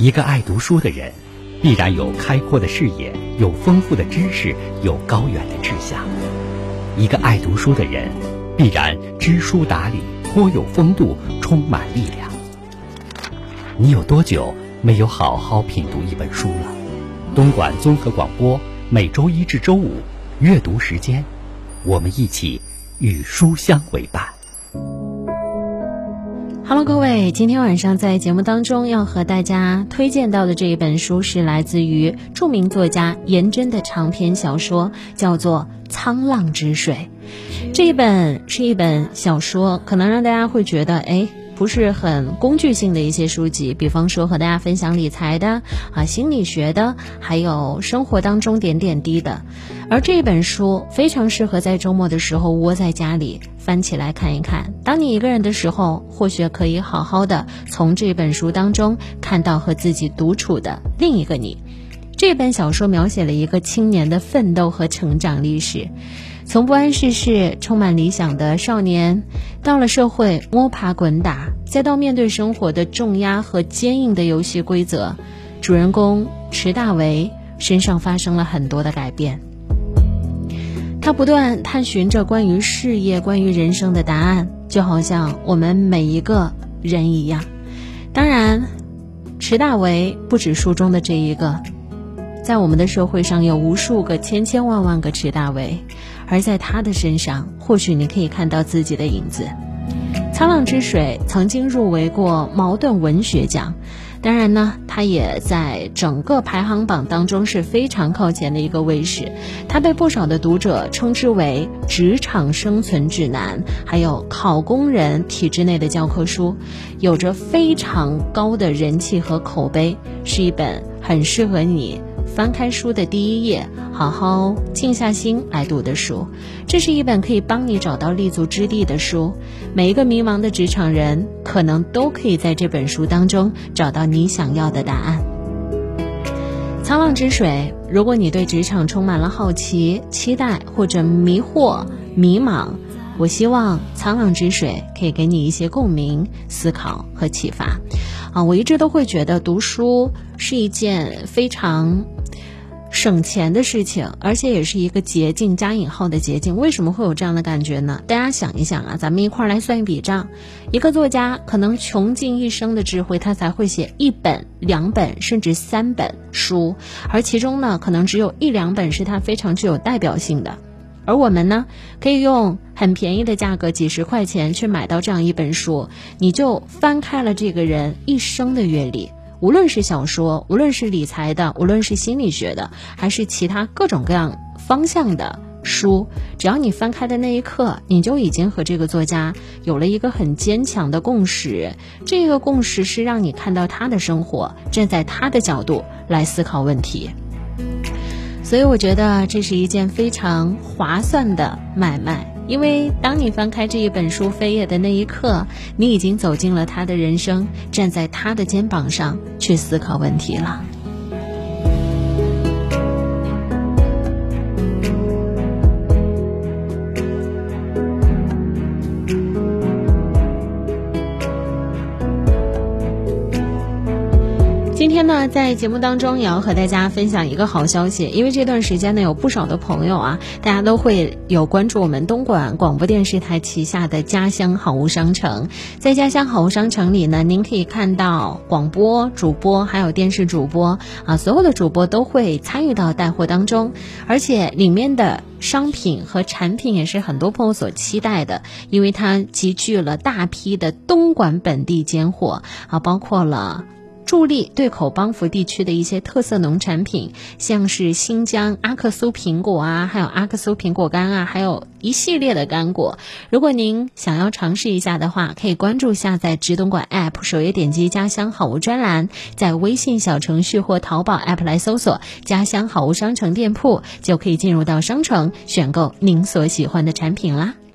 一个爱读书的人，必然有开阔的视野，有丰富的知识，有高远的志向。一个爱读书的人，必然知书达理，颇有风度，充满力量。你有多久没有好好品读一本书了？东莞综合广播每周一至周五阅读时间，我们一起与书香为伴。Hello，各位，今天晚上在节目当中要和大家推荐到的这一本书是来自于著名作家颜真的长篇小说，叫做《沧浪之水》。这一本是一本小说，可能让大家会觉得，哎。不是很工具性的一些书籍，比方说和大家分享理财的啊、心理学的，还有生活当中点点滴的。而这本书非常适合在周末的时候窝在家里翻起来看一看。当你一个人的时候，或许可以好好的从这本书当中看到和自己独处的另一个你。这本小说描写了一个青年的奋斗和成长历史。从不谙世事、充满理想的少年，到了社会摸爬滚打，再到面对生活的重压和坚硬的游戏规则，主人公池大为身上发生了很多的改变。他不断探寻着关于事业、关于人生的答案，就好像我们每一个人一样。当然，池大为不止书中的这一个，在我们的社会上有无数个、千千万万个池大为。而在他的身上，或许你可以看到自己的影子。《沧浪之水》曾经入围过茅盾文学奖，当然呢，它也在整个排行榜当中是非常靠前的一个位置。它被不少的读者称之为职场生存指南，还有考公人体制内的教科书，有着非常高的人气和口碑，是一本很适合你。翻开书的第一页，好好静下心来读的书，这是一本可以帮你找到立足之地的书。每一个迷茫的职场人，可能都可以在这本书当中找到你想要的答案。沧浪之水，如果你对职场充满了好奇、期待或者迷惑、迷茫，我希望沧浪之水可以给你一些共鸣、思考和启发。啊，我一直都会觉得读书是一件非常。省钱的事情，而且也是一个捷径加引号的捷径。为什么会有这样的感觉呢？大家想一想啊，咱们一块儿来算一笔账。一个作家可能穷尽一生的智慧，他才会写一本、两本甚至三本书，而其中呢，可能只有一两本是他非常具有代表性的。而我们呢，可以用很便宜的价格，几十块钱去买到这样一本书，你就翻开了这个人一生的阅历。无论是小说，无论是理财的，无论是心理学的，还是其他各种各样方向的书，只要你翻开的那一刻，你就已经和这个作家有了一个很坚强的共识。这个共识是让你看到他的生活，站在他的角度来思考问题。所以我觉得这是一件非常划算的买卖。因为当你翻开这一本书扉页的那一刻，你已经走进了他的人生，站在他的肩膀上去思考问题了。呢，在节目当中也要和大家分享一个好消息，因为这段时间呢，有不少的朋友啊，大家都会有关注我们东莞广播电视台旗下的家乡好物商城。在家乡好物商城里呢，您可以看到广播主播还有电视主播啊，所有的主播都会参与到带货当中，而且里面的商品和产品也是很多朋友所期待的，因为它集聚了大批的东莞本地尖货啊，包括了。助力对口帮扶地区的一些特色农产品，像是新疆阿克苏苹果啊，还有阿克苏苹果干啊，还有一系列的干果。如果您想要尝试一下的话，可以关注下载直东莞 App，首页点击家乡好物专栏，在微信小程序或淘宝 App 来搜索家乡好物商城店铺，就可以进入到商城选购您所喜欢的产品啦。